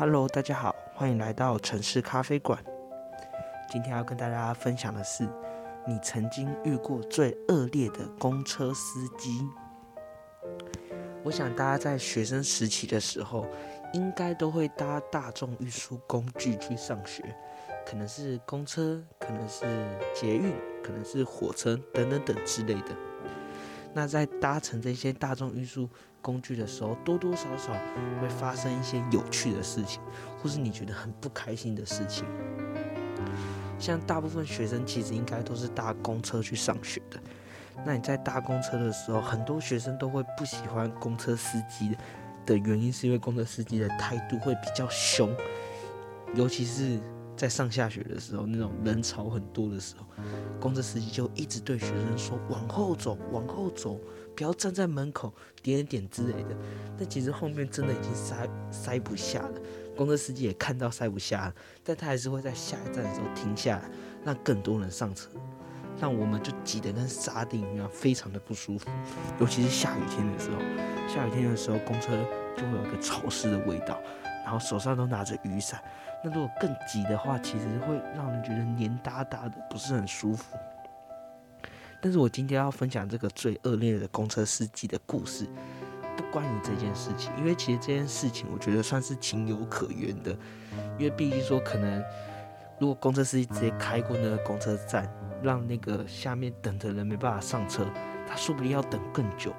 Hello，大家好，欢迎来到城市咖啡馆。今天要跟大家分享的是，你曾经遇过最恶劣的公车司机。我想大家在学生时期的时候，应该都会搭大众运输工具去上学，可能是公车，可能是捷运，可能是火车等等等之类的。那在搭乘这些大众运输工具的时候，多多少少会发生一些有趣的事情，或是你觉得很不开心的事情。像大部分学生其实应该都是搭公车去上学的。那你在搭公车的时候，很多学生都会不喜欢公车司机的原因，是因为公车司机的态度会比较凶，尤其是。在上下学的时候，那种人潮很多的时候，公车司机就一直对学生说：“往后走，往后走，不要站在门口，点点之类的。”但其实后面真的已经塞塞不下了，公车司机也看到塞不下了，但他还是会在下一站的时候停下来，让更多人上车，让我们就挤得跟沙丁一样，非常的不舒服。尤其是下雨天的时候，下雨天的时候，公车就会有个潮湿的味道。然后手上都拿着雨伞，那如果更挤的话，其实会让人觉得黏哒哒的，不是很舒服。但是我今天要分享这个最恶劣的公车司机的故事，不关于这件事情，因为其实这件事情我觉得算是情有可原的，因为毕竟说可能如果公车司机直接开过那个公车站，让那个下面等的人没办法上车，他说不定要等更久。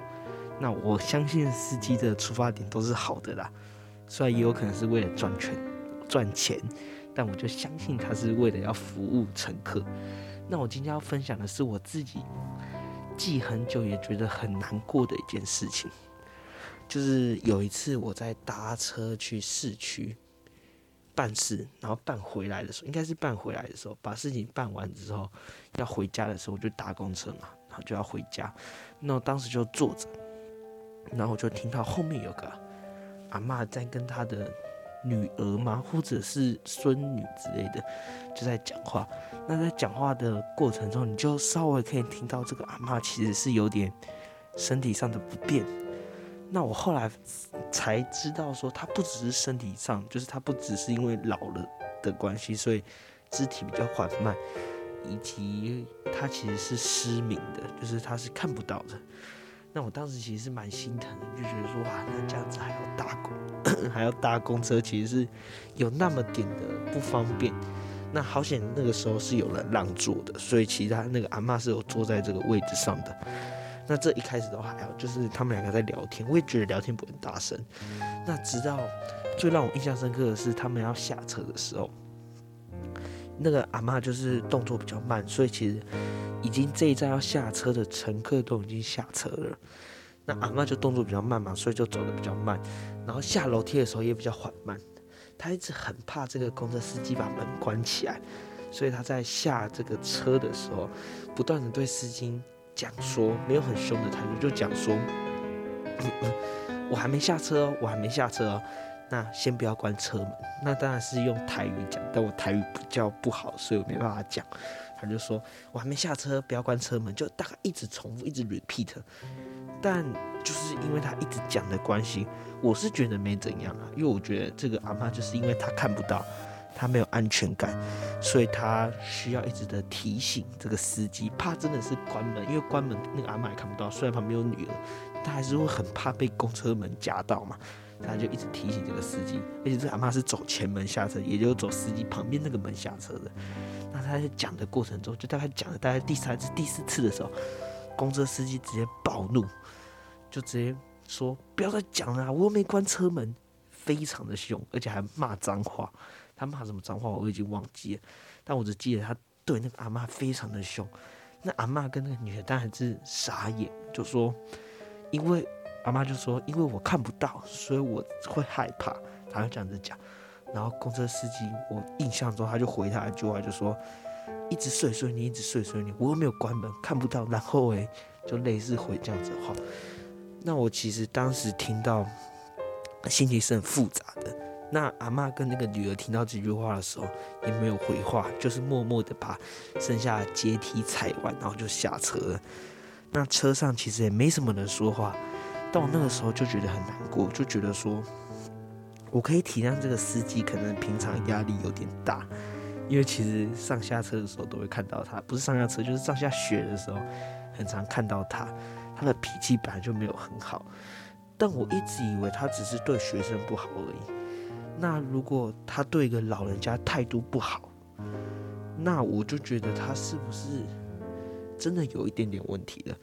那我相信司机的出发点都是好的啦。虽然也有可能是为了赚钱，赚钱，但我就相信他是为了要服务乘客。那我今天要分享的是我自己记很久也觉得很难过的一件事情，就是有一次我在搭车去市区办事，然后办回来的时候，应该是办回来的时候，把事情办完之后要回家的时候，我就搭公车嘛，然后就要回家。那我当时就坐着，然后我就听到后面有个。阿妈在跟她的女儿吗，或者是孙女之类的，就在讲话。那在讲话的过程中，你就稍微可以听到这个阿妈其实是有点身体上的不便。那我后来才知道，说她不只是身体上，就是她不只是因为老了的关系，所以肢体比较缓慢，以及她其实是失明的，就是她是看不到的。那我当时其实是蛮心疼的，就觉得说哇，那这样子还要搭公，还要搭公车，其实是有那么点的不方便。那好险，那个时候是有人让座的，所以其他那个阿妈是有坐在这个位置上的。那这一开始的话还好，就是他们两个在聊天，我也觉得聊天不很大声。那直到最让我印象深刻的是，他们要下车的时候，那个阿妈就是动作比较慢，所以其实。已经这一站要下车的乘客都已经下车了，那阿妈就动作比较慢嘛，所以就走的比较慢，然后下楼梯的时候也比较缓慢。他一直很怕这个公车司机把门关起来，所以他在下这个车的时候，不断的对司机讲说，没有很凶的态度，就讲说，我还没下车，我还没下车，那先不要关车门。那当然是用台语讲，但我台语比较不好，所以我没办法讲。他就说：“我还没下车，不要关车门。”就大概一直重复，一直 repeat。但就是因为他一直讲的关系，我是觉得没怎样啊。因为我觉得这个阿妈就是因为他看不到，他没有安全感，所以他需要一直的提醒这个司机，怕真的是关门。因为关门那个阿妈也看不到，虽然旁边有女儿，他还是会很怕被公车门夹到嘛。他就一直提醒这个司机，而且这阿妈是走前门下车，也就是走司机旁边那个门下车的。那他在讲的过程中，就大概讲了大概第三次、第四次的时候，公车司机直接暴怒，就直接说：“不要再讲了，我又没关车门。”非常的凶，而且还骂脏话。他骂什么脏话我已经忘记了，但我只记得他对那个阿妈非常的凶。那阿妈跟那个女的当然是傻眼，就说：“因为阿妈就说，因为我看不到，所以我会害怕。”他就这样子讲。然后公车司机，我印象中他就回他一句话，就说：“一直碎碎你，一直碎碎你，我又没有关门，看不到。”然后诶，就类似回这样子的话。那我其实当时听到，心情是很复杂的。那阿妈跟那个女儿听到这句话的时候，也没有回话，就是默默的把剩下的阶梯踩完，然后就下车了。那车上其实也没什么人说话，但我那个时候就觉得很难过，就觉得说。我可以体谅这个司机可能平常压力有点大，因为其实上下车的时候都会看到他，不是上下车就是上下学的时候，很常看到他。他的脾气本来就没有很好，但我一直以为他只是对学生不好而已。那如果他对一个老人家态度不好，那我就觉得他是不是真的有一点点问题了？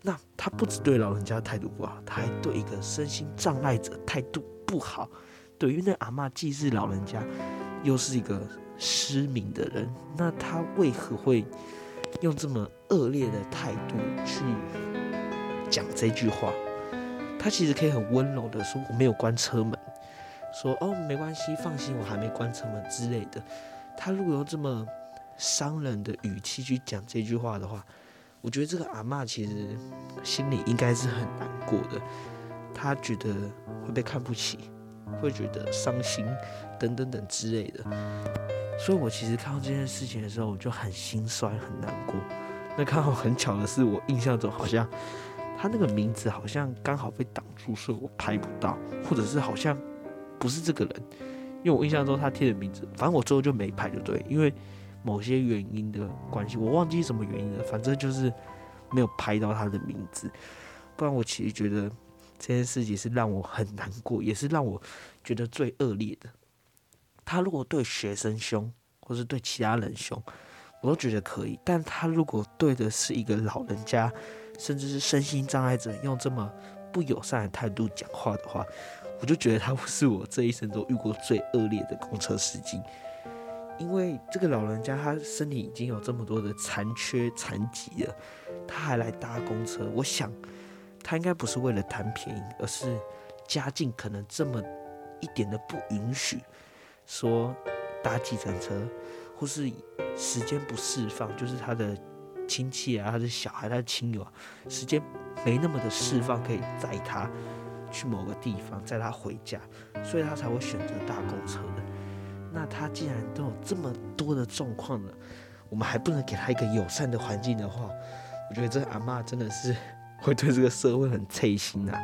那他不止对老人家态度不好，他还对一个身心障碍者态度不好。对，于那阿妈既是老人家，又是一个失明的人，那他为何会用这么恶劣的态度去讲这句话？他其实可以很温柔的说：“我没有关车门。”说：“哦，没关系，放心，我还没关车门之类的。”他如果用这么伤人的语气去讲这句话的话，我觉得这个阿妈其实心里应该是很难过的。她觉得会被看不起。会觉得伤心，等等等之类的，所以我其实看到这件事情的时候，我就很心酸，很难过。那刚好很巧的是，我印象中好像他那个名字好像刚好被挡住，所以我拍不到，或者是好像不是这个人，因为我印象中他贴的名字，反正我最后就没拍，就对，因为某些原因的关系，我忘记什么原因了，反正就是没有拍到他的名字，不然我其实觉得。这件事情是让我很难过，也是让我觉得最恶劣的。他如果对学生凶，或是对其他人凶，我都觉得可以。但他如果对的是一个老人家，甚至是身心障碍者，用这么不友善的态度讲话的话，我就觉得他是我这一生中遇过最恶劣的公车司机。因为这个老人家他身体已经有这么多的残缺残疾了，他还来搭公车，我想。他应该不是为了贪便宜，而是家境可能这么一点的不允许，说搭计程车，或是时间不释放，就是他的亲戚啊，他的小孩，他的亲友啊，时间没那么的释放，可以载他去某个地方，载他回家，所以他才会选择搭公车的。那他既然都有这么多的状况了，我们还不能给他一个友善的环境的话，我觉得这阿妈真的是。会对这个社会很脆心啊，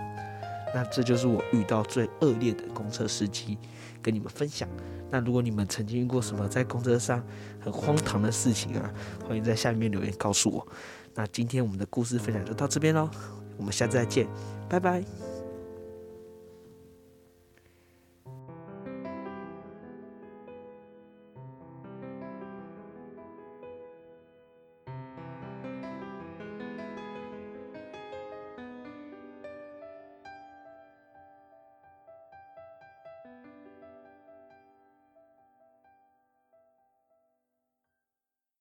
那这就是我遇到最恶劣的公车司机，跟你们分享。那如果你们曾经遇过什么在公车上很荒唐的事情啊，欢迎在下面留言告诉我。那今天我们的故事分享就到这边喽，我们下次再见，拜拜。